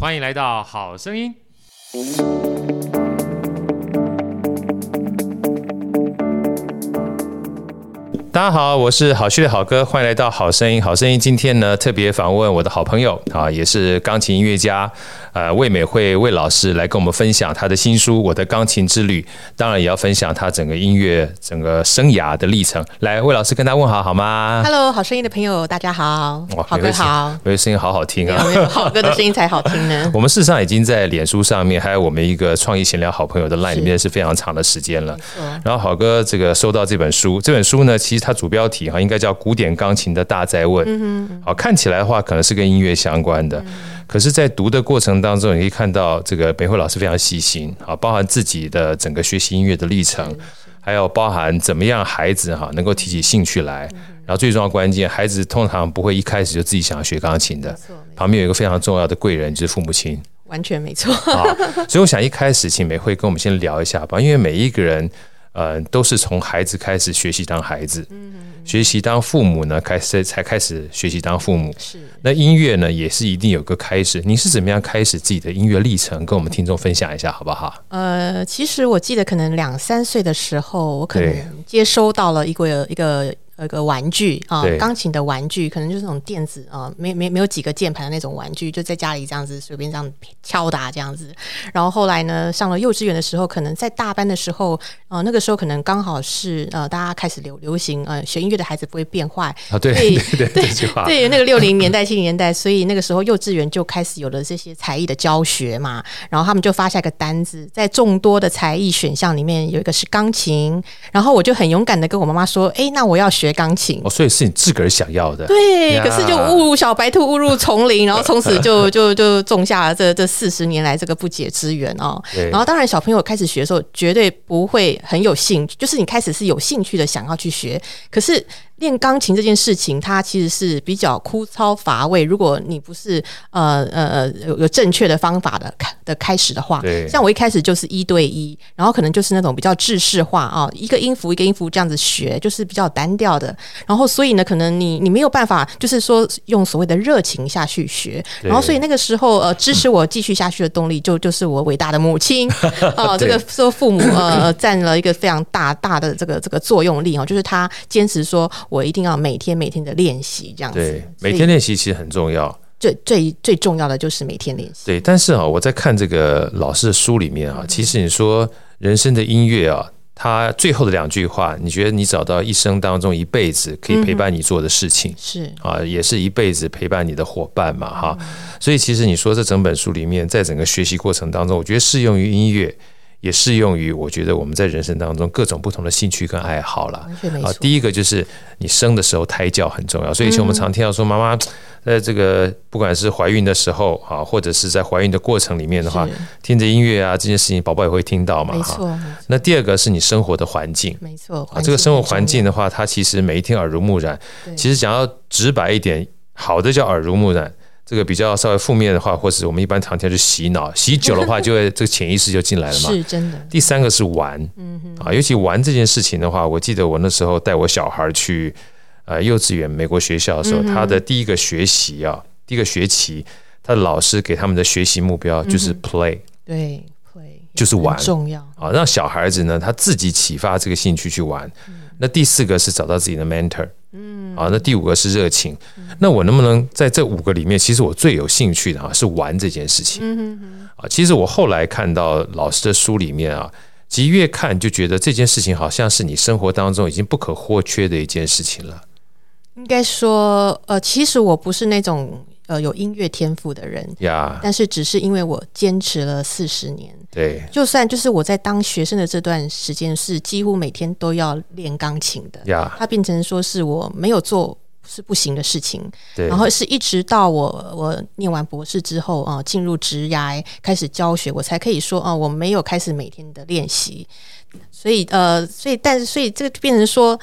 欢迎来到好声音。大家好，我是好趣的好哥，欢迎来到好声音。好声音今天呢，特别访问我的好朋友啊，也是钢琴音乐家，呃，魏美慧魏老师来跟我们分享他的新书《我的钢琴之旅》，当然也要分享他整个音乐整个生涯的历程。来，魏老师跟他问好好吗？Hello，好声音的朋友，大家好。哇好哥好，我的声音好好听啊，没有好哥的声音才好听呢。我们事实上已经在脸书上面，还有我们一个创意闲聊好朋友的 line 里面是非常长的时间了。然后好哥这个收到这本书，这本书呢，其实它主标题哈应该叫《古典钢琴的大灾问》。嗯。好，看起来的话可能是跟音乐相关的，可是，在读的过程当中，你可以看到这个美慧老师非常细心啊，包含自己的整个学习音乐的历程，还有包含怎么样孩子哈能够提起兴趣来，然后最重要关键，孩子通常不会一开始就自己想要学钢琴的，旁边有一个非常重要的贵人，就是父母亲。完全没错。啊，所以我想一开始请美慧跟我们先聊一下吧，因为每一个人。呃，都是从孩子开始学习当孩子，嗯、哼学习当父母呢，开始才开始学习当父母。是，那音乐呢，也是一定有个开始。你是怎么样开始自己的音乐历程？跟我们听众分享一下，好不好？呃，其实我记得，可能两三岁的时候，我可能接收到了一个一个。有个玩具啊，钢琴的玩具，可能就是那种电子啊，没没没有几个键盘的那种玩具，就在家里这样子随便这样敲打这样子。然后后来呢，上了幼稚园的时候，可能在大班的时候，呃，那个时候可能刚好是呃，大家开始流流行呃，学音乐的孩子不会变坏啊，对对对 对，对那个六零年代七零年代，所以那个时候幼稚园就开始有了这些才艺的教学嘛。然后他们就发下一个单子，在众多的才艺选项里面有一个是钢琴，然后我就很勇敢的跟我妈妈说，哎，那我要学。钢琴哦，所以是你自个儿想要的。对，可是就误入小白兔误入丛林，然后 从此就就就种下了这这四十年来这个不解之缘哦。然后当然小朋友开始学的时候，绝对不会很有兴趣，就是你开始是有兴趣的想要去学，可是。练钢琴这件事情，它其实是比较枯燥乏味。如果你不是呃呃呃有有正确的方法的开的开始的话，像我一开始就是一对一，然后可能就是那种比较制式化啊，一个音符一个音符这样子学，就是比较单调的。然后所以呢，可能你你没有办法，就是说用所谓的热情下去学。然后所以那个时候呃，支持我继续下去的动力就就是我伟大的母亲 啊，这个说父母呃占了一个非常大大的这个这个作用力哦，就是他坚持说。我一定要每天每天的练习，这样子。对，每天练习其实很重要。最最最重要的就是每天练习。对，但是啊，我在看这个老师的书里面啊，其实你说人生的音乐啊，他最后的两句话，你觉得你找到一生当中一辈子可以陪伴你做的事情，是啊，也是一辈子陪伴你的伙伴嘛，哈。所以其实你说这整本书里面，在整个学习过程当中，我觉得适用于音乐。也适用于我觉得我们在人生当中各种不同的兴趣跟爱好了。啊，第一个就是你生的时候胎教很重要，所以以前我们常听到说妈妈在这个不管是怀孕的时候啊，或者是在怀孕的过程里面的话，听着音乐啊，这件事情宝宝也会听到嘛。没错。那第二个是你生活的环境，没错。啊，这个生活环境的话，它其实每一天耳濡目染。其实讲要直白一点，好的叫耳濡目染。这个比较稍微负面的话，或是我们一般常听就洗脑，洗久的话，就会这个潜意识就进来了嘛。是真的。第三个是玩，嗯哼，啊，尤其玩这件事情的话，我记得我那时候带我小孩去呃幼稚园美国学校的时候，他的第一个学习啊，第一个学期，他的老师给他们的学习目标就是 play，对，play 就是玩，重要啊，让小孩子呢他自己启发这个兴趣去玩。那第四个是找到自己的 mentor。嗯，啊，那第五个是热情。那我能不能在这五个里面，其实我最有兴趣的啊是玩这件事情。嗯哼哼。啊，其实我后来看到老师的书里面啊，其实越看就觉得这件事情好像是你生活当中已经不可或缺的一件事情了。应该说，呃，其实我不是那种。呃，有音乐天赋的人呀.但是只是因为我坚持了四十年，对，就算就是我在当学生的这段时间是几乎每天都要练钢琴的呀.它变成说是我没有做是不行的事情。对。然后是一直到我我念完博士之后啊，进入职涯开始教学，我才可以说啊，我没有开始每天的练习。所以呃，所以但是所以这个变成说。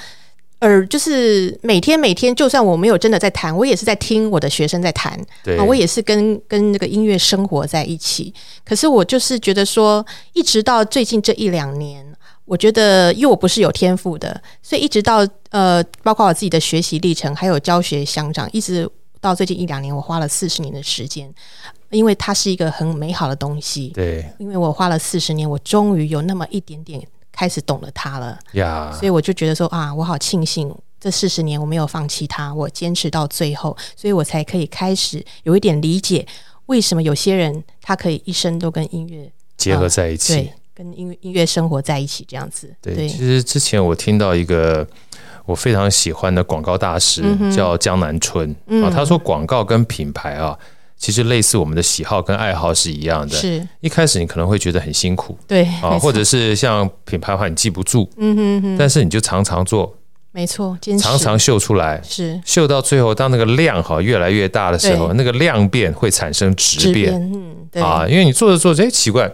而就是每天每天，就算我没有真的在弹，我也是在听我的学生在弹，对啊，我也是跟跟那个音乐生活在一起。可是我就是觉得说，一直到最近这一两年，我觉得因为我不是有天赋的，所以一直到呃，包括我自己的学习历程，还有教学相长，一直到最近一两年，我花了四十年的时间，因为它是一个很美好的东西。对，因为我花了四十年，我终于有那么一点点。开始懂了他了。呀所以我就觉得说啊，我好庆幸这四十年我没有放弃他，我坚持到最后，所以我才可以开始有一点理解为什么有些人他可以一生都跟音乐结合在一起，呃、对，跟音乐音乐生活在一起这样子。对，对。其实之前我听到一个我非常喜欢的广告大师、嗯、叫江南春啊、嗯，他说广告跟品牌啊。其实类似我们的喜好跟爱好是一样的。是，一开始你可能会觉得很辛苦，对啊，或者是像品牌的话你记不住，嗯哼哼，但是你就常常做，没错，常常秀出来，是。秀到最后，当那个量哈越来越大的时候，那个量变会产生质变，嗯，对。啊，因为你做着做着，哎，奇怪，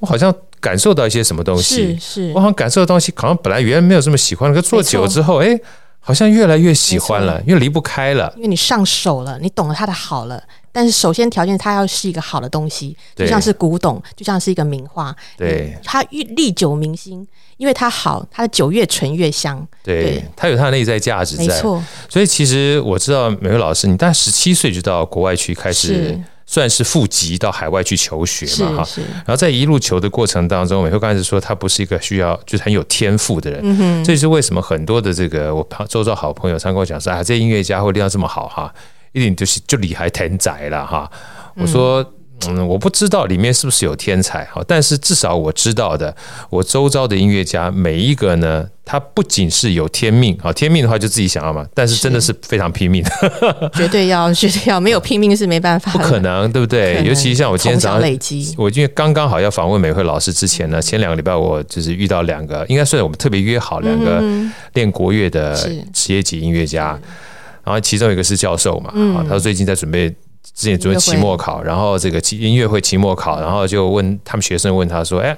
我好像感受到一些什么东西，是是，我好像感受到东西，好像本来原来没有这么喜欢，可做久了之后，哎，好像越来越喜欢了，越离不开了，因为你上手了，你懂了它的好了。但是首先条件，它要是一个好的东西，就像是古董，就像是一个名画，对，它越历久弥新，因为它好，它的酒越醇越香，对，对。它有它的内在价值在，没错。所以其实我知道美惠老师，你大概十七岁就到国外去开始，算是赴籍到海外去求学嘛，哈，然后在一路求的过程当中，美惠刚才是说他不是一个需要就是很有天赋的人，嗯哼，这就是为什么很多的这个我旁周遭好朋友常跟我讲说啊，这音乐家会练到这么好哈。一定就是就厉害天才了哈！我说，嗯，我不知道里面是不是有天才哈，但是至少我知道的，我周遭的音乐家每一个呢，他不仅是有天命啊，天命的话就自己想要嘛，但是真的是非常拼命，绝对要，绝对要，没有拼命是没办法，不可能，对不对？尤其像我今天早上累积，我因为刚刚好要访问美惠老师之前呢，前两个礼拜我就是遇到两个，应该算我们特别约好两个练国乐的职业级音乐家。然后其中一个是教授嘛，啊、嗯，他最近在准备，之前准备期末考，然后这个音乐会期末考，然后就问他们学生问他说：“哎，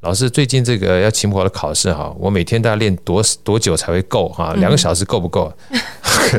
老师，最近这个要期末考的考试哈，我每天大概练多多久才会够哈？两个小时够不够？”嗯、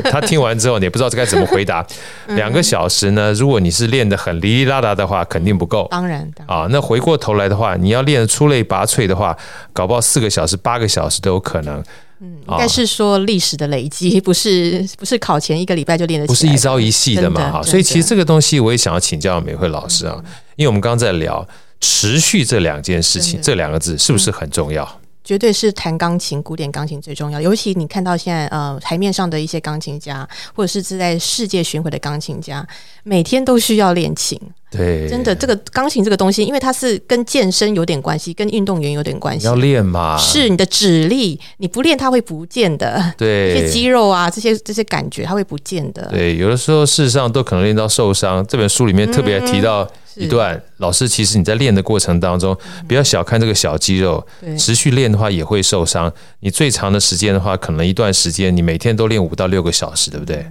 他听完之后，你也不知道该怎么回答。两个小时呢，如果你是练得很哩哩啦啦的话，肯定不够。当然，当然啊，那回过头来的话，你要练得出类拔萃的话，搞不好四个小时、八个小时都有可能。嗯，应该是说历史的累积，不是 不是考前一个礼拜就练得起，不是一朝一夕的嘛哈。所以其实这个东西我也想要请教美惠老师啊，因为我们刚刚在聊持续这两件事情，这两个字是不是很重要？绝对是弹钢琴，古典钢琴最重要。尤其你看到现在呃台面上的一些钢琴家，或者是是在世界巡回的钢琴家，每天都需要练琴。对，真的，这个钢琴这个东西，因为它是跟健身有点关系，跟运动员有点关系。要练嘛？是你的指力，你不练它会不见的。对，这些肌肉啊，这些这些感觉，它会不见的。对，有的时候事实上都可能练到受伤。这本书里面特别提到。嗯一段老师，其实你在练的过程当中，不要小看这个小肌肉，持续练的话也会受伤。你最长的时间的话，可能一段时间你每天都练五到六个小时，对不对？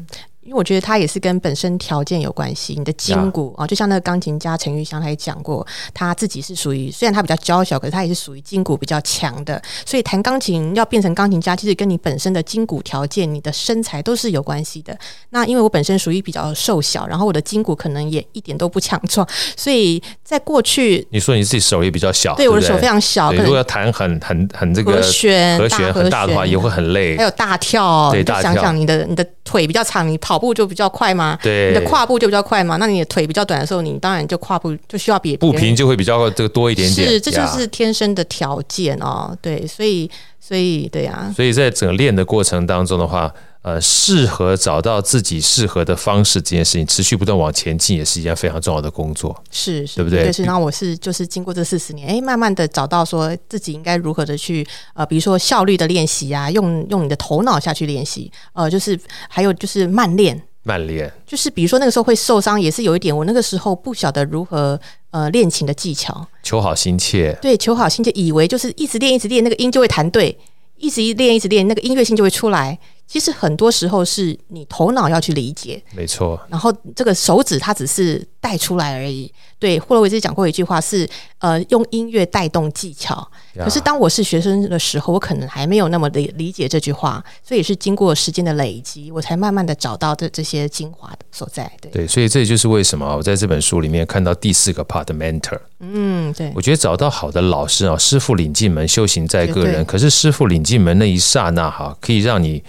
因为我觉得它也是跟本身条件有关系，你的筋骨啊，就像那个钢琴家陈玉香他也讲过，他自己是属于虽然他比较娇小，可是他也是属于筋骨比较强的。所以弹钢琴要变成钢琴家，其实跟你本身的筋骨条件、你的身材都是有关系的。那因为我本身属于比较瘦小，然后我的筋骨可能也一点都不强壮，所以在过去，你说你自己手也比较小，对，我的手非常小，如果要弹很很很这个和弦和弦很大的话，也会很累，还有大跳，对，大跳，想想你的你的腿比较长，你跑步就比较快。吗？对，你的跨步就比较快嘛。那你的腿比较短的时候，你当然就跨步就需要比步频就会比较这个多一点点。是，这就是天生的条件哦。对，所以，所以，对呀、啊。所以在整个练的过程当中的话，呃，适合找到自己适合的方式，这件事情持续不断往前进，也是一件非常重要的工作。是，是对不对？对，是。然后我是就是经过这四十年，哎，慢慢的找到说自己应该如何的去呃，比如说效率的练习啊，用用你的头脑下去练习，呃，就是还有就是慢练。慢练就是，比如说那个时候会受伤，也是有一点。我那个时候不晓得如何呃练琴的技巧，求好心切。对，求好心切，以为就是一直练一直练，那个音就会弹对，一直一练一直练，那个音乐性就会出来。其实很多时候是你头脑要去理解，没错。然后这个手指它只是带出来而已。对，霍洛维兹讲过一句话是，呃，用音乐带动技巧。可是当我是学生的时候，我可能还没有那么的理解这句话，所以也是经过时间的累积，我才慢慢的找到这这些精华的所在。对，对，所以这也就是为什么我在这本书里面看到第四个 part mentor。嗯，对，我觉得找到好的老师啊，师傅领进门，修行在个人。对可是师傅领进门那一刹那哈，可以让你。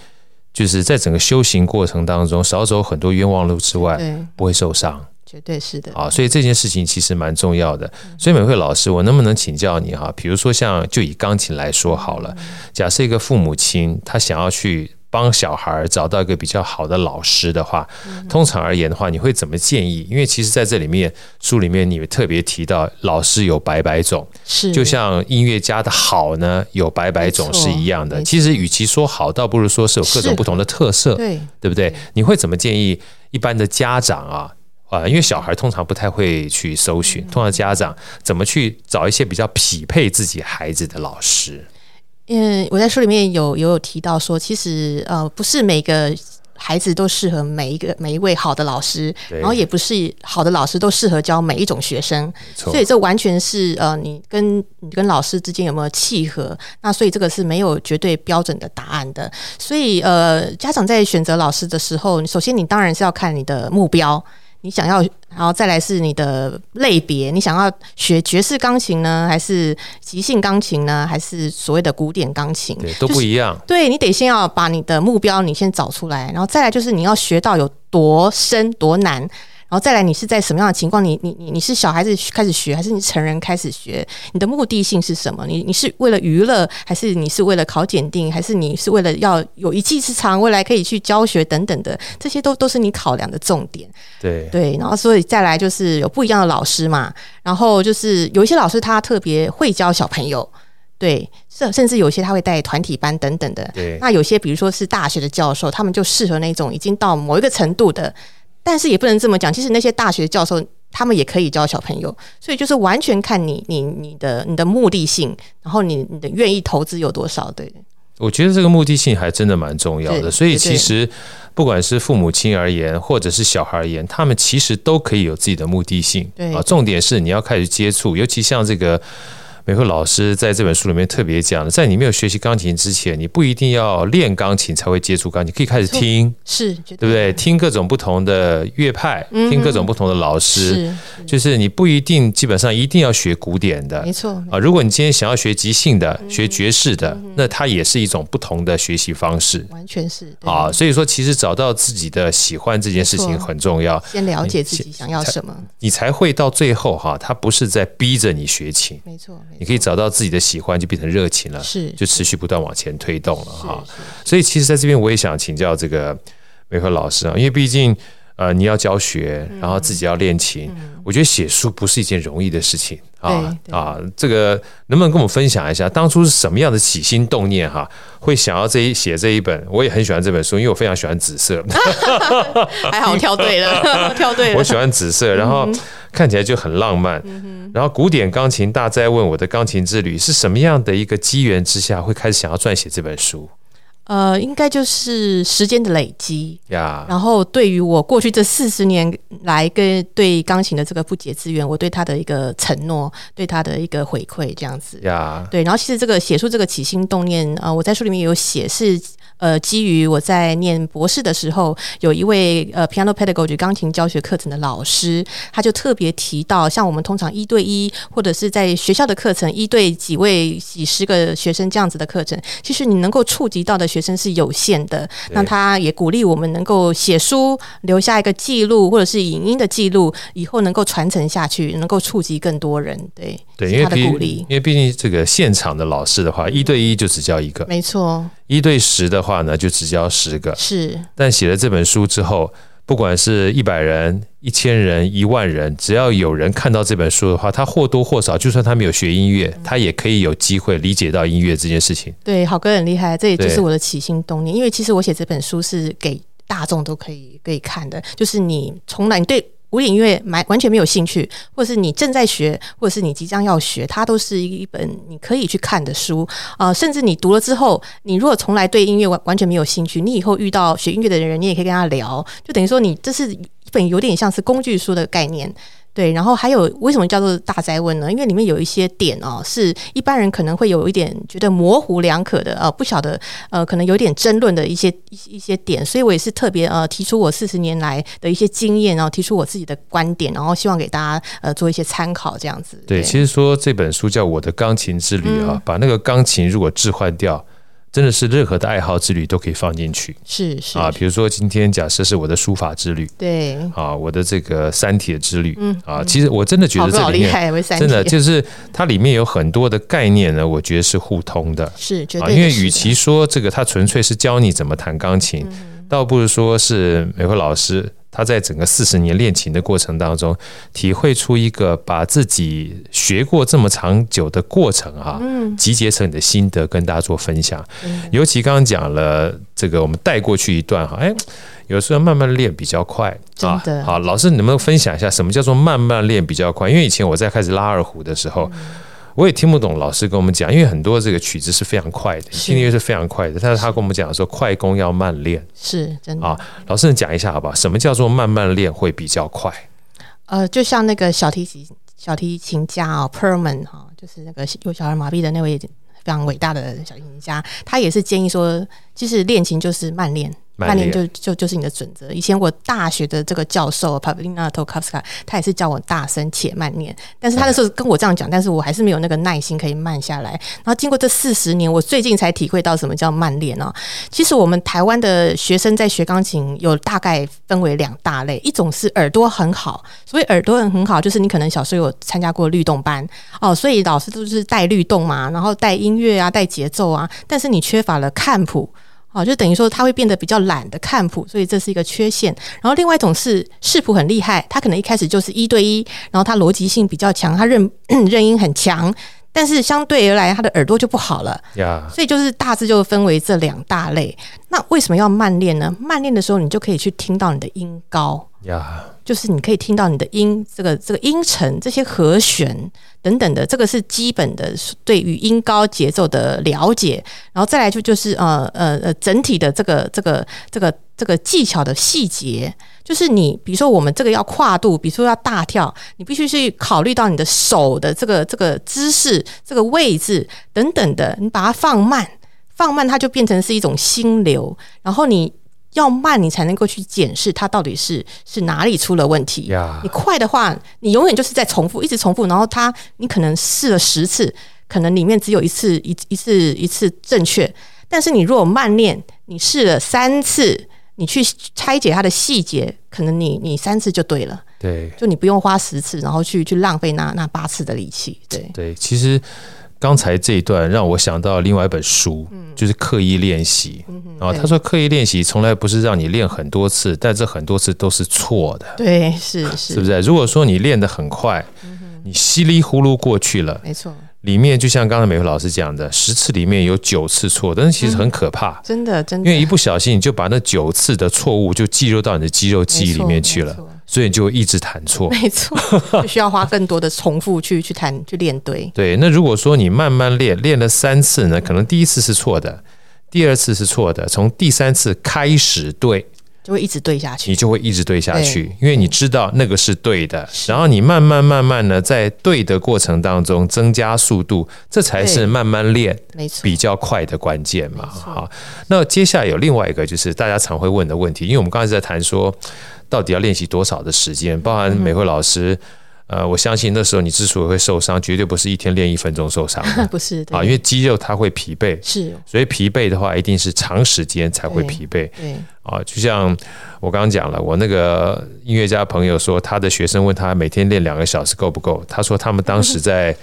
就是在整个修行过程当中，少走很多冤枉路之外，不会受伤，绝对是的啊。所以这件事情其实蛮重要的。所以美惠老师，我能不能请教你哈？比如说，像就以钢琴来说好了，假设一个父母亲他想要去。帮小孩找到一个比较好的老师的话，通常而言的话，你会怎么建议？因为其实在这里面书里面，你特别提到老师有百百种，是就像音乐家的好呢，有百百种是一样的。其实与其说好，倒不如说是有各种不同的特色，对对不对？你会怎么建议一般的家长啊？啊，因为小孩通常不太会去搜寻，通常家长怎么去找一些比较匹配自己孩子的老师？嗯，我在书里面有有有提到说，其实呃，不是每个孩子都适合每一个每一位好的老师，然后也不是好的老师都适合教每一种学生，所以这完全是呃，你跟你跟老师之间有没有契合，那所以这个是没有绝对标准的答案的。所以呃，家长在选择老师的时候，首先你当然是要看你的目标。你想要，然后再来是你的类别，你想要学爵士钢琴呢，还是即兴钢琴呢，还是所谓的古典钢琴？对，都不一样。就是、对，你得先要把你的目标你先找出来，然后再来就是你要学到有多深多难。然后再来，你是在什么样的情况？你你你你是小孩子开始学，还是你成人开始学？你的目的性是什么？你你是为了娱乐，还是你是为了考检定，还是你是为了要有一技之长，未来可以去教学等等的？这些都都是你考量的重点。对对，然后所以再来就是有不一样的老师嘛，然后就是有一些老师他特别会教小朋友，对，甚甚至有些他会带团体班等等的。对，那有些比如说是大学的教授，他们就适合那种已经到某一个程度的。但是也不能这么讲，其实那些大学教授他们也可以教小朋友，所以就是完全看你你你的你的目的性，然后你你的愿意投资有多少。对，我觉得这个目的性还真的蛮重要的。所以其实不管是父母亲而言，或者是小孩而言，他们其实都可以有自己的目的性。对啊，重点是你要开始接触，尤其像这个。美惠老师在这本书里面特别讲的，在你没有学习钢琴之前，你不一定要练钢琴才会接触钢琴，可以开始听，是，对。不对？听各种不同的乐派，听各种不同的老师，就是你不一定基本上一定要学古典的，没错啊。如果你今天想要学即兴的，学爵士的，那它也是一种不同的学习方式，完全是啊。所以说，其实找到自己的喜欢这件事情很重要，先了解自己想要什么，你才会到最后哈，他不是在逼着你学琴，没错。你可以找到自己的喜欢，就变成热情了，是就持续不断往前推动了哈。所以其实在这边我也想请教这个美和老师啊，因为毕竟呃你要教学，然后自己要练琴，我觉得写书不是一件容易的事情啊啊。这个能不能跟我们分享一下，当初是什么样的起心动念哈，会想要这一写这一本？我也很喜欢这本书，因为我非常喜欢紫色。还好跳对了，跳对了。我喜欢紫色，然后。看起来就很浪漫，嗯、然后古典钢琴大哉问我的钢琴之旅是什么样的一个机缘之下会开始想要撰写这本书？呃，应该就是时间的累积呀。然后对于我过去这四十年来跟对钢琴的这个不解之缘，我对他的一个承诺，对他的一个回馈，这样子呀。对，然后其实这个写出这个起心动念，呃，我在书里面有写是。呃，基于我在念博士的时候，有一位呃 piano pedagogy 钢琴教学课程的老师，他就特别提到，像我们通常一对一或者是在学校的课程，一对几位几十个学生这样子的课程，其实你能够触及到的学生是有限的。那他也鼓励我们能够写书，留下一个记录，或者是影音的记录，以后能够传承下去，能够触及更多人。对，对，因为他的鼓励，因为毕竟这个现场的老师的话，一对一就只教一个，没错。一对十的话呢，就只教十个。是，但写了这本书之后，不管是一百人、一千人、一万人，只要有人看到这本书的话，他或多或少，就算他没有学音乐，他也可以有机会理解到音乐这件事情。对，好哥很厉害，这也就是我的起心动念。因为其实我写这本书是给大众都可以可以看的，就是你从来你对。古典音乐买完全没有兴趣，或者是你正在学，或者是你即将要学，它都是一本你可以去看的书啊、呃。甚至你读了之后，你如果从来对音乐完完全没有兴趣，你以后遇到学音乐的人，你也可以跟他聊，就等于说你这是一本有点像是工具书的概念。对，然后还有为什么叫做大灾问呢？因为里面有一些点哦，是一般人可能会有一点觉得模糊两可的，呃，不晓得，呃，可能有点争论的一些一一些点，所以我也是特别呃提出我四十年来的一些经验，然后提出我自己的观点，然后希望给大家呃做一些参考，这样子。对，对其实说这本书叫《我的钢琴之旅》啊，嗯、把那个钢琴如果置换掉。真的是任何的爱好之旅都可以放进去，是是。啊，比如说今天假设是我的书法之旅，对。啊，我的这个三铁之旅，嗯啊，其实我真的觉得这里面真的就是它里面有很多的概念呢，我觉得是互通的，是绝对啊，因为与其说这个它纯粹是教你怎么弹钢琴，倒不如说是美慧老师。他在整个四十年练琴的过程当中，体会出一个把自己学过这么长久的过程啊，集结成你的心得跟大家做分享。尤其刚刚讲了这个，我们带过去一段哈，哎，有时候慢慢练比较快啊。好，老师，你能不能分享一下什么叫做慢慢练比较快？因为以前我在开始拉二胡的时候。我也听不懂老师跟我们讲，因为很多这个曲子是非常快的，听音乐是非常快的。但是他跟我们讲说，快攻要慢练，是真的啊。老师，你讲一下好不好？什么叫做慢慢练会比较快？呃，就像那个小提琴小提琴家哦，Perlman 哈，就是那个有小儿麻痹的那位非常伟大的小提琴家，他也是建议说，其实练琴就是慢练。慢练就就就是你的准则。以前我大学的这个教授 Pavlina Tokavska，他也是叫我大声且慢练。但是他那时候跟我这样讲，但是我还是没有那个耐心可以慢下来。然后经过这四十年，我最近才体会到什么叫慢练哦。其实我们台湾的学生在学钢琴有大概分为两大类，一种是耳朵很好，所以耳朵很好，就是你可能小时候有参加过律动班哦，所以老师都是带律动嘛，然后带音乐啊，带节奏啊，但是你缺乏了看谱。好，就等于说他会变得比较懒的看谱，所以这是一个缺陷。然后另外一种是视谱很厉害，他可能一开始就是一对一，然后他逻辑性比较强，他认 认音很强，但是相对而来他的耳朵就不好了。Yeah. 所以就是大致就分为这两大类。那为什么要慢练呢？慢练的时候，你就可以去听到你的音高。Yeah. 就是你可以听到你的音，这个这个音程，这些和弦等等的，这个是基本的对于音高节奏的了解，然后再来就就是呃呃呃整体的这个这个这个这个技巧的细节，就是你比如说我们这个要跨度，比如说要大跳，你必须去考虑到你的手的这个这个姿势、这个位置等等的，你把它放慢，放慢它就变成是一种心流，然后你。要慢，你才能够去检视它到底是是哪里出了问题。你快的话，你永远就是在重复，一直重复，然后它你可能试了十次，可能里面只有一次一一次一次正确。但是你如果慢练，你试了三次，你去拆解它的细节，可能你你三次就对了。对，就你不用花十次，然后去去浪费那那八次的力气。对对，其实。刚才这一段让我想到另外一本书，就是刻意练习。然后他说，刻意练习从来不是让你练很多次，但这很多次都是错的。对，是是，是不是？如果说你练得很快，你稀里糊涂过去了，没错。里面就像刚才美慧老师讲的，十次里面有九次错，但是其实很可怕，真的真的。因为一不小心，你就把那九次的错误就记录到你的肌肉记忆里面去了。所以你就一直弹错，没错，就 需要花更多的重复去去弹去练对。对，那如果说你慢慢练，练了三次呢，可能第一次是错的，第二次是错的，从第三次开始对，就会一直对下去，你就会一直对下去，因为你知道那个是对的。然后你慢慢慢慢呢，在对的过程当中增加速度，这才是慢慢练，没错，比较快的关键嘛。好，那接下来有另外一个就是大家常会问的问题，因为我们刚才在谈说。到底要练习多少的时间？包含美慧老师，呃，我相信那时候你之所以会受伤，绝对不是一天练一分钟受伤的，不是啊，因为肌肉它会疲惫，是，所以疲惫的话，一定是长时间才会疲惫。对，啊，就像我刚刚讲了，我那个音乐家朋友说，他的学生问他每天练两个小时够不够？他说他们当时在。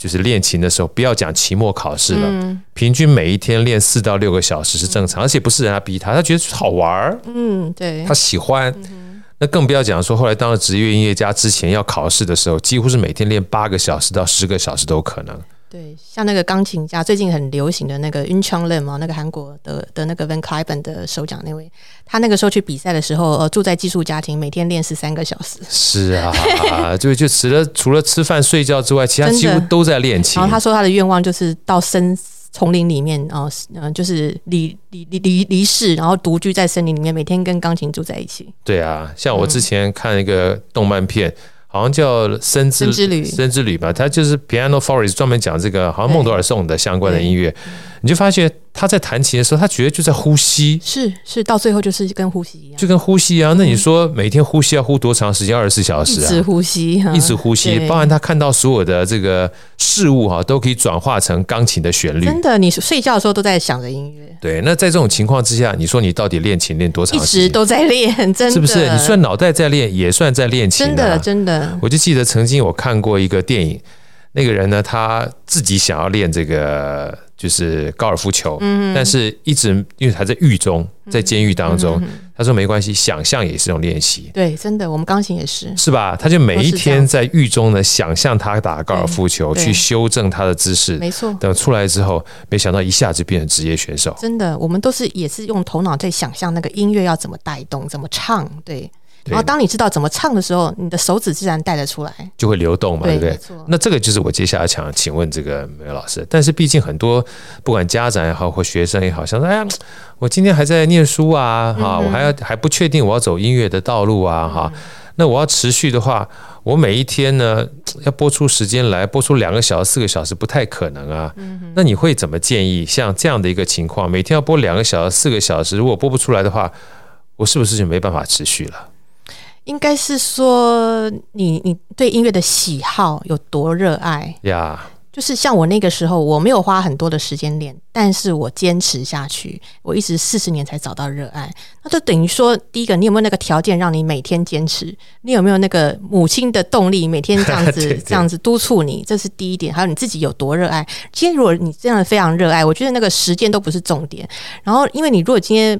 就是练琴的时候，不要讲期末考试了，嗯、平均每一天练四到六个小时是正常，嗯、而且不是人家逼他，他觉得好玩儿，嗯，对，他喜欢。嗯、那更不要讲说，后来当了职业音乐家之前要考试的时候，几乎是每天练八个小时到十个小时都可能。对，像那个钢琴家最近很流行的那个 Yn Chang Lim 嘛，那个韩国的的那个 Van Cliburn 的首奖那位，他那个时候去比赛的时候，呃，住在寄宿家庭，每天练十三个小时。是啊，就就除了除了吃饭睡觉之外，其他几乎都在练琴。然后他说他的愿望就是到森丛林里面啊，嗯、呃，就是离离离离离世，然后独居在森林里面，每天跟钢琴住在一起。对啊，像我之前看一个动漫片。嗯好像叫《森之之旅》，森之旅吧，它就是 Piano Forest 专门讲这个，好像孟德尔颂的相关的音乐，你就发现。他在弹琴的时候，他觉得就在呼吸，是是，到最后就是跟呼吸一样，就跟呼吸一样。那你说每天呼吸要呼多长时间？二十四小时啊，一直呼吸，一直呼吸，包含他看到所有的这个事物哈，都可以转化成钢琴的旋律。真的，你睡觉的时候都在想着音乐。对，那在这种情况之下，你说你到底练琴练多长时间？一直都在练，真的，是不是？你算脑袋在练，也算在练琴。真的，真的。我就记得曾经我看过一个电影，那个人呢，他自己想要练这个。就是高尔夫球，嗯，但是一直因为还在狱中，在监狱当中，他说没关系，想象也是一种练习。对，真的，我们钢琴也是，是吧？他就每一天在狱中呢，想象他打高尔夫球，去修正他的姿势，没错。等出来之后，没想到一下子变成职业选手。真的，我们都是也是用头脑在想象那个音乐要怎么带动，怎么唱，对。然后，当你知道怎么唱的时候，你的手指自然带得出来，就会流动嘛，对，对不对？那这个就是我接下来想请问这个梅老师。但是，毕竟很多不管家长也好，或学生也好，想说：“哎呀，我今天还在念书啊，哈、嗯，我还要还不确定我要走音乐的道路啊，哈、嗯。那我要持续的话，我每一天呢要播出时间来播出两个小时、四个小时，不太可能啊。嗯、那你会怎么建议？像这样的一个情况，每天要播两个小时、四个小时，如果播不出来的话，我是不是就没办法持续了？应该是说你你对音乐的喜好有多热爱呀？Yeah. 就是像我那个时候，我没有花很多的时间练，但是我坚持下去，我一直四十年才找到热爱。那就等于说，第一个，你有没有那个条件让你每天坚持？你有没有那个母亲的动力，每天这样子 这样子督促你？这是第一点。还有你自己有多热爱？今天如果你这样非常热爱，我觉得那个时间都不是重点。然后，因为你如果今天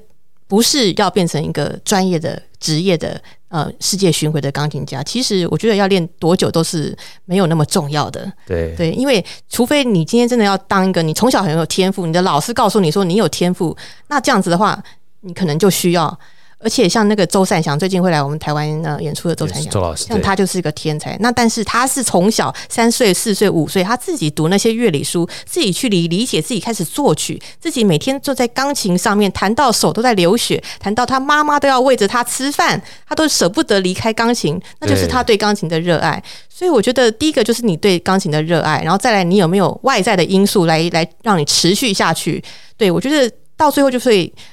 不是要变成一个专业的职业的。呃，世界巡回的钢琴家，其实我觉得要练多久都是没有那么重要的。对对，因为除非你今天真的要当一个，你从小很有天赋，你的老师告诉你说你有天赋，那这样子的话，你可能就需要。而且像那个周善祥最近会来我们台湾呃演出的周善祥，周老师，像他就是一个天才。那但是他是从小三岁、四岁、五岁，他自己读那些乐理书，自己去理理解，自己开始作曲，自己每天坐在钢琴上面弹到手都在流血，弹到他妈妈都要喂着他吃饭，他都舍不得离开钢琴，那就是他对钢琴的热爱。所以我觉得第一个就是你对钢琴的热爱，然后再来你有没有外在的因素来来让你持续下去。对，我觉得。到最后就是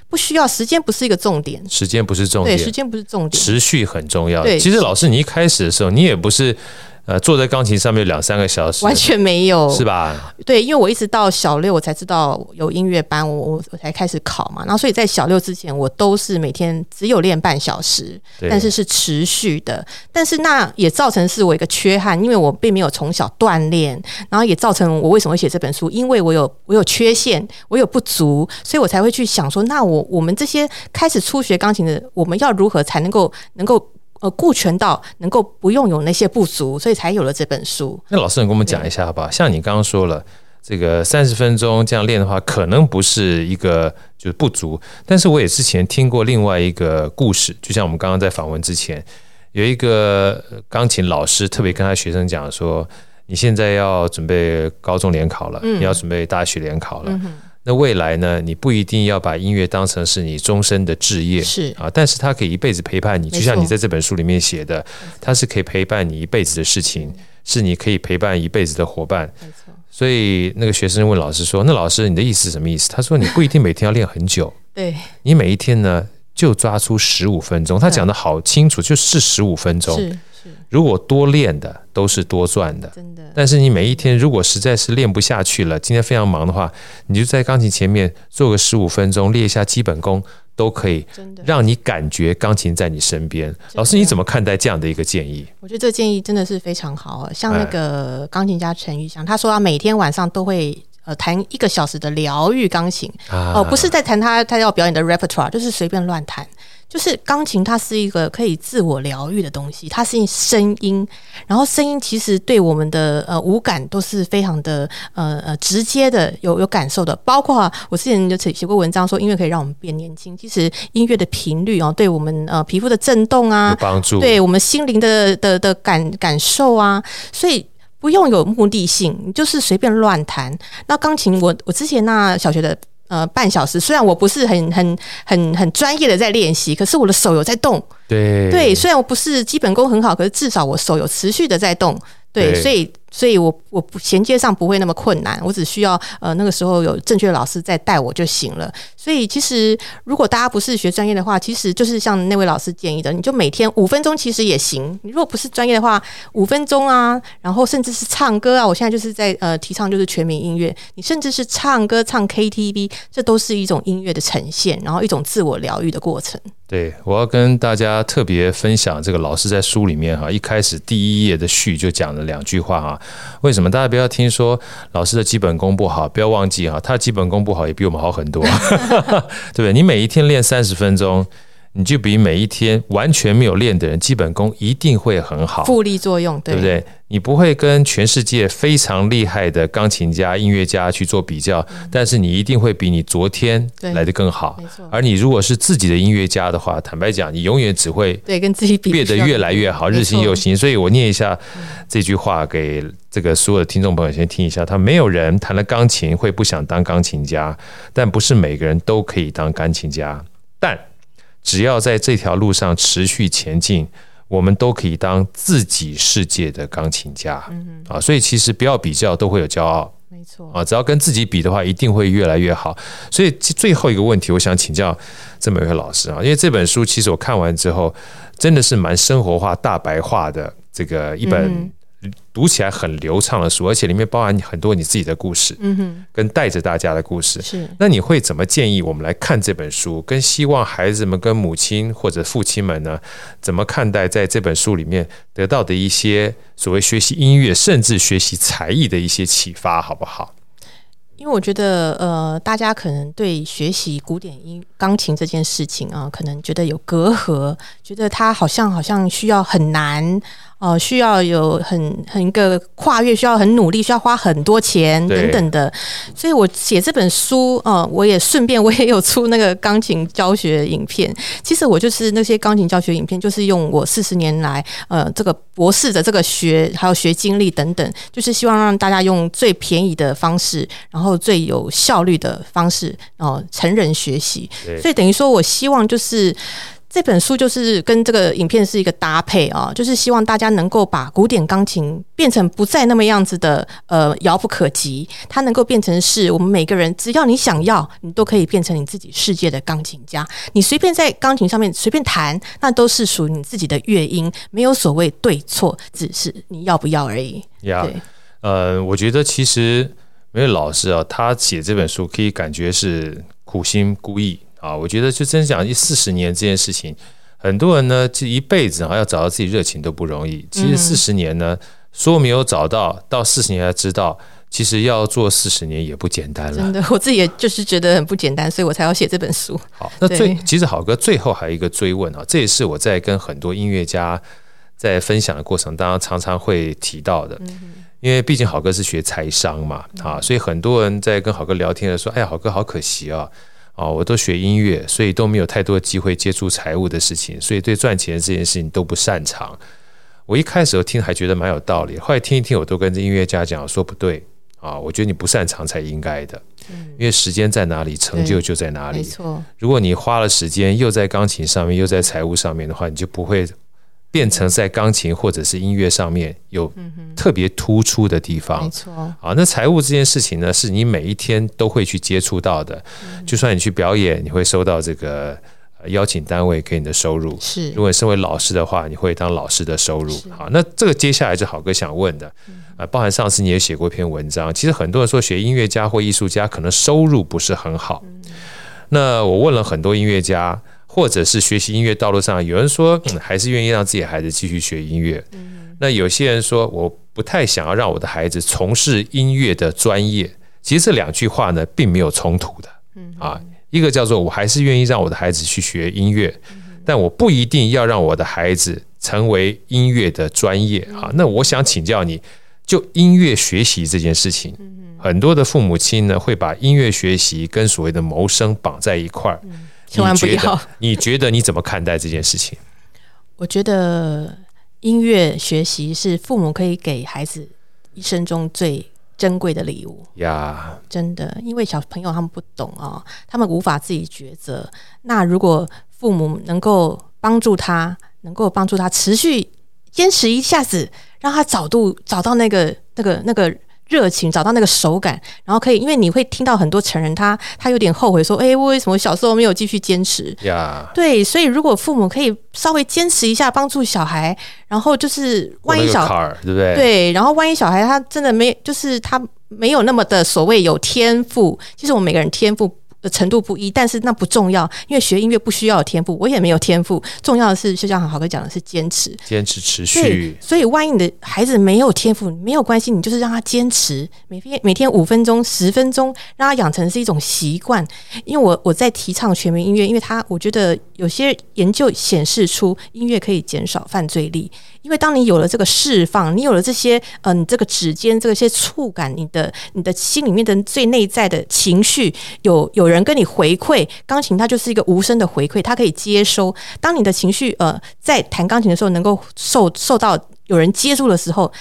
不需要时间，不是一个重点。时间不是重点，对，时间不是重点，持续很重要。对，其实老师，你一开始的时候，你也不是。呃，坐在钢琴上面两三个小时，完全没有，是吧？对，因为我一直到小六我才知道有音乐班，我我我才开始考嘛。然后所以在小六之前，我都是每天只有练半小时，但是是持续的。但是那也造成是我一个缺憾，因为我并没有从小锻炼，然后也造成我为什么会写这本书？因为我有我有缺陷，我有不足，所以我才会去想说，那我我们这些开始初学钢琴的，我们要如何才能够能够。呃，顾全到能够不用有那些不足，所以才有了这本书。那老师，你跟我们讲一下好不好？像你刚刚说了，这个三十分钟这样练的话，可能不是一个就是不足。但是我也之前听过另外一个故事，就像我们刚刚在访问之前，有一个钢琴老师特别跟他学生讲说：“你现在要准备高中联考了，嗯、你要准备大学联考了。嗯”那未来呢？你不一定要把音乐当成是你终身的志业，是啊，但是它可以一辈子陪伴你，就像你在这本书里面写的，它是可以陪伴你一辈子的事情，是你可以陪伴一辈子的伙伴。没错。所以那个学生问老师说：“那老师，你的意思是什么意思？”他说：“你不一定每天要练很久，对，你每一天呢就抓出十五分钟。”他讲的好清楚，就是十五分钟。如果多练的都是多赚的，真的。但是你每一天如果实在是练不下去了，今天非常忙的话，你就在钢琴前面做个十五分钟，练一下基本功，都可以，让你感觉钢琴在你身边。老师，你怎么看待这样的一个建议？我觉得这建议真的是非常好啊。像那个钢琴家陈玉祥，他说他每天晚上都会呃弹一个小时的疗愈钢琴，哦，不是在弹他他要表演的 repertoire，就是随便乱弹。就是钢琴，它是一个可以自我疗愈的东西，它是声音，然后声音其实对我们的呃五感都是非常的呃呃直接的有有感受的。包括我之前就写写过文章说，音乐可以让我们变年轻。其实音乐的频率哦，对我们呃皮肤的震动啊，帮助，对我们心灵的的的感感受啊，所以不用有目的性，你就是随便乱弹。那钢琴我，我我之前那小学的。呃，半小时。虽然我不是很很很很专业的在练习，可是我的手有在动。对对，虽然我不是基本功很好，可是至少我手有持续的在动。对，所以。所以我我不衔接上不会那么困难，我只需要呃那个时候有正确的老师在带我就行了。所以其实如果大家不是学专业的话，其实就是像那位老师建议的，你就每天五分钟其实也行。你如果不是专业的话，五分钟啊，然后甚至是唱歌啊，我现在就是在呃提倡就是全民音乐，你甚至是唱歌唱 KTV，这都是一种音乐的呈现，然后一种自我疗愈的过程。对，我要跟大家特别分享这个老师在书里面哈，一开始第一页的序就讲了两句话哈。为什么大家不要听说老师的基本功不好？不要忘记哈，他的基本功不好也比我们好很多，对不对？你每一天练三十分钟。你就比每一天完全没有练的人，基本功一定会很好，复利作用，对，对不对？你不会跟全世界非常厉害的钢琴家、音乐家去做比较，嗯、但是你一定会比你昨天来的更好。而你如果是自己的音乐家的话，坦白讲，你永远只会对跟自己比，变得越来越好，日新又新。所以我念一下这句话给这个所有的听众朋友先听一下：他没有人弹了钢琴会不想当钢琴家，但不是每个人都可以当钢琴家，但。只要在这条路上持续前进，我们都可以当自己世界的钢琴家。嗯啊，所以其实不要比较，都会有骄傲。没错啊，只要跟自己比的话，一定会越来越好。所以最后一个问题，我想请教这么一位老师啊，因为这本书其实我看完之后，真的是蛮生活化、大白话的这个一本。嗯读起来很流畅的书，而且里面包含很多你自己的故事，嗯哼，跟带着大家的故事。是，那你会怎么建议我们来看这本书？跟希望孩子们跟母亲或者父亲们呢，怎么看待在这本书里面得到的一些所谓学习音乐，甚至学习才艺的一些启发，好不好？因为我觉得，呃，大家可能对学习古典音钢琴这件事情啊，可能觉得有隔阂，觉得它好像好像需要很难。哦、呃，需要有很很一个跨越，需要很努力，需要花很多钱等等的。所以我写这本书，呃，我也顺便我也有出那个钢琴教学影片。其实我就是那些钢琴教学影片，就是用我四十年来呃这个博士的这个学还有学经历等等，就是希望让大家用最便宜的方式，然后最有效率的方式，哦、呃，成人学习。所以等于说我希望就是。这本书就是跟这个影片是一个搭配啊，就是希望大家能够把古典钢琴变成不再那么样子的呃遥不可及，它能够变成是我们每个人只要你想要，你都可以变成你自己世界的钢琴家。你随便在钢琴上面随便弹，那都是属于你自己的乐音，没有所谓对错，只是你要不要而已。呀，呃，我觉得其实没有老师啊，他写这本书可以感觉是苦心孤诣。啊，我觉得就真讲一四十年这件事情，很多人呢，这一辈子啊要找到自己热情都不容易。其实四十年呢，说没有找到，到四十年才知道，其实要做四十年也不简单了。真的，我自己也就是觉得很不简单，所以我才要写这本书。好，那最其实好哥最后还有一个追问啊，这也是我在跟很多音乐家在分享的过程当中常常会提到的，因为毕竟好哥是学财商嘛，啊，所以很多人在跟好哥聊天的时候，哎呀，好哥好可惜啊。哦，我都学音乐，所以都没有太多机会接触财务的事情，所以对赚钱这件事情都不擅长。我一开始听还觉得蛮有道理，后来听一听，我都跟这音乐家讲说不对啊，我觉得你不擅长才应该的，因为时间在哪里，成就就在哪里。没错，如果你花了时间又在钢琴上面，又在财务上面的话，你就不会。变成在钢琴或者是音乐上面有特别突出的地方，没错。啊，那财务这件事情呢，是你每一天都会去接触到的。就算你去表演，你会收到这个邀请单位给你的收入。是，如果你身为老师的话，你会当老师的收入。好，那这个接下来是好哥想问的啊，包含上次你也写过一篇文章，其实很多人说学音乐家或艺术家可能收入不是很好。那我问了很多音乐家。或者是学习音乐道路上，有人说还是愿意让自己的孩子继续学音乐。那有些人说我不太想要让我的孩子从事音乐的专业。其实这两句话呢，并没有冲突的。啊，一个叫做我还是愿意让我的孩子去学音乐，但我不一定要让我的孩子成为音乐的专业啊。那我想请教你，就音乐学习这件事情，很多的父母亲呢会把音乐学习跟所谓的谋生绑在一块儿。千万不要！你觉得你怎么看待这件事情？我觉得音乐学习是父母可以给孩子一生中最珍贵的礼物呀.真的，因为小朋友他们不懂啊，他们无法自己抉择。那如果父母能够帮助他，能够帮助他持续坚持一下子，让他找度找到那个那个那个。热情找到那个手感，然后可以，因为你会听到很多成人他他有点后悔说，哎，我为什么小时候没有继续坚持？呀，对，所以如果父母可以稍微坚持一下，帮助小孩，然后就是万一小孩，对不对？对，然后万一小孩他真的没，就是他没有那么的所谓有天赋，其实我们每个人天赋。的程度不一，但是那不重要，因为学音乐不需要有天赋，我也没有天赋。重要的是，就像好哥讲的是坚持，坚持持续。所以，万一你的孩子没有天赋，没有关系，你就是让他坚持，每天每天五分钟、十分钟，让他养成是一种习惯。因为我我在提倡全民音乐，因为他我觉得有些研究显示出音乐可以减少犯罪率。因为当你有了这个释放，你有了这些，嗯、呃，这个指尖这些触感，你的你的心里面的最内在的情绪，有有人跟你回馈，钢琴它就是一个无声的回馈，它可以接收。当你的情绪，呃，在弹钢琴的时候，能够受受到有人接住的时候，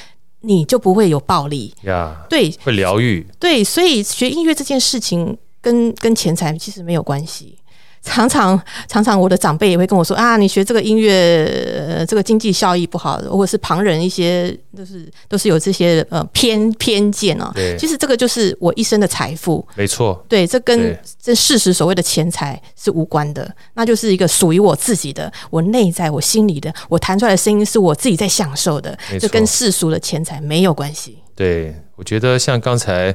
你就不会有暴力呀。Yeah, 对，会疗愈。对，所以学音乐这件事情跟跟钱财其实没有关系。常常常常，我的长辈也会跟我说啊，你学这个音乐，呃，这个经济效益不好，或者是旁人一些都是都是有这些呃偏偏见哦。对其实这个就是我一生的财富。没错。对，这跟这事实所谓的钱财是无关的，那就是一个属于我自己的，我内在我心里的，我弹出来的声音是我自己在享受的，没错这跟世俗的钱财没有关系。对，我觉得像刚才。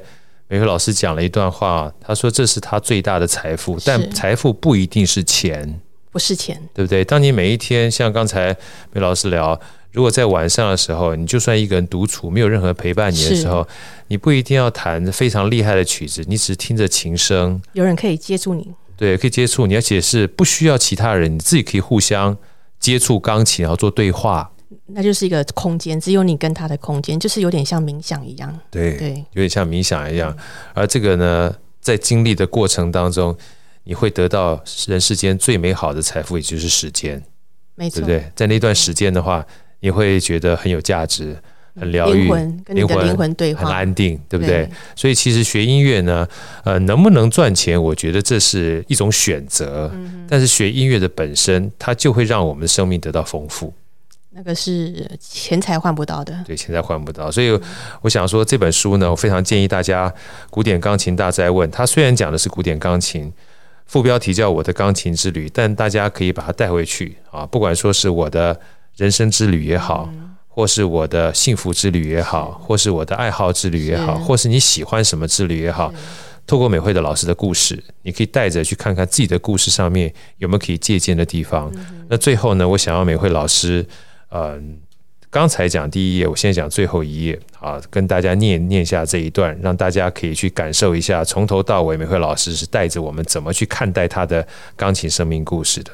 美慧老师讲了一段话，他说这是他最大的财富，但财富不一定是钱，不是钱，对不对？当你每一天像刚才梅老师聊，如果在晚上的时候，你就算一个人独处，没有任何陪伴你的时候，你不一定要弹非常厉害的曲子，你只是听着琴声，有人可以接触你，对，可以接触你，而且是不需要其他人，你自己可以互相接触钢琴，然后做对话。那就是一个空间，只有你跟他的空间，就是有点像冥想一样。对对，有点像冥想一样。而这个呢，在经历的过程当中，你会得到人世间最美好的财富，也就是时间。没错，对不对？在那段时间的话，你会觉得很有价值，很疗愈，灵魂跟你的灵魂对话，很安定，对不对？对。所以其实学音乐呢，呃，能不能赚钱，我觉得这是一种选择。嗯。但是学音乐的本身，它就会让我们的生命得到丰富。那个是钱财换不到的，对，钱财换不到。所以我想说，这本书呢，我非常建议大家《古典钢琴大灾问》。它虽然讲的是古典钢琴，副标题叫《我的钢琴之旅》，但大家可以把它带回去啊，不管说是我的人生之旅也好，或是我的幸福之旅也好，或是我的爱好之旅也好，或是你喜欢什么之旅也好，透过美慧的老师的故事，你可以带着去看看自己的故事上面有没有可以借鉴的地方。那最后呢，我想要美慧老师。嗯，刚才讲第一页，我现在讲最后一页啊，跟大家念念下这一段，让大家可以去感受一下，从头到尾，美惠老师是带着我们怎么去看待他的钢琴生命故事的。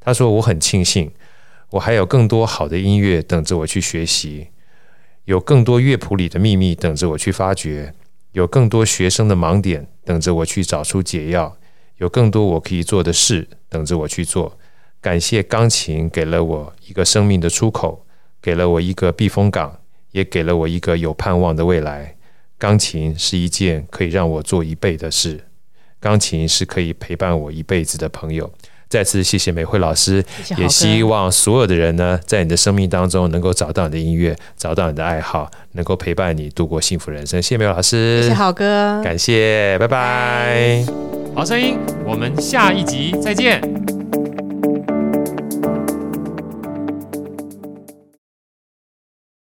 他说：“我很庆幸，我还有更多好的音乐等着我去学习，有更多乐谱里的秘密等着我去发掘，有更多学生的盲点等着我去找出解药，有更多我可以做的事等着我去做。”感谢钢琴给了我一个生命的出口，给了我一个避风港，也给了我一个有盼望的未来。钢琴是一件可以让我做一辈子的事，钢琴是可以陪伴我一辈子的朋友。再次谢谢美惠老师，谢谢也希望所有的人呢，在你的生命当中能够找到你的音乐，找到你的爱好，能够陪伴你度过幸福人生。谢谢美慧老师，谢谢好哥，感谢，拜拜。好声音，我们下一集再见。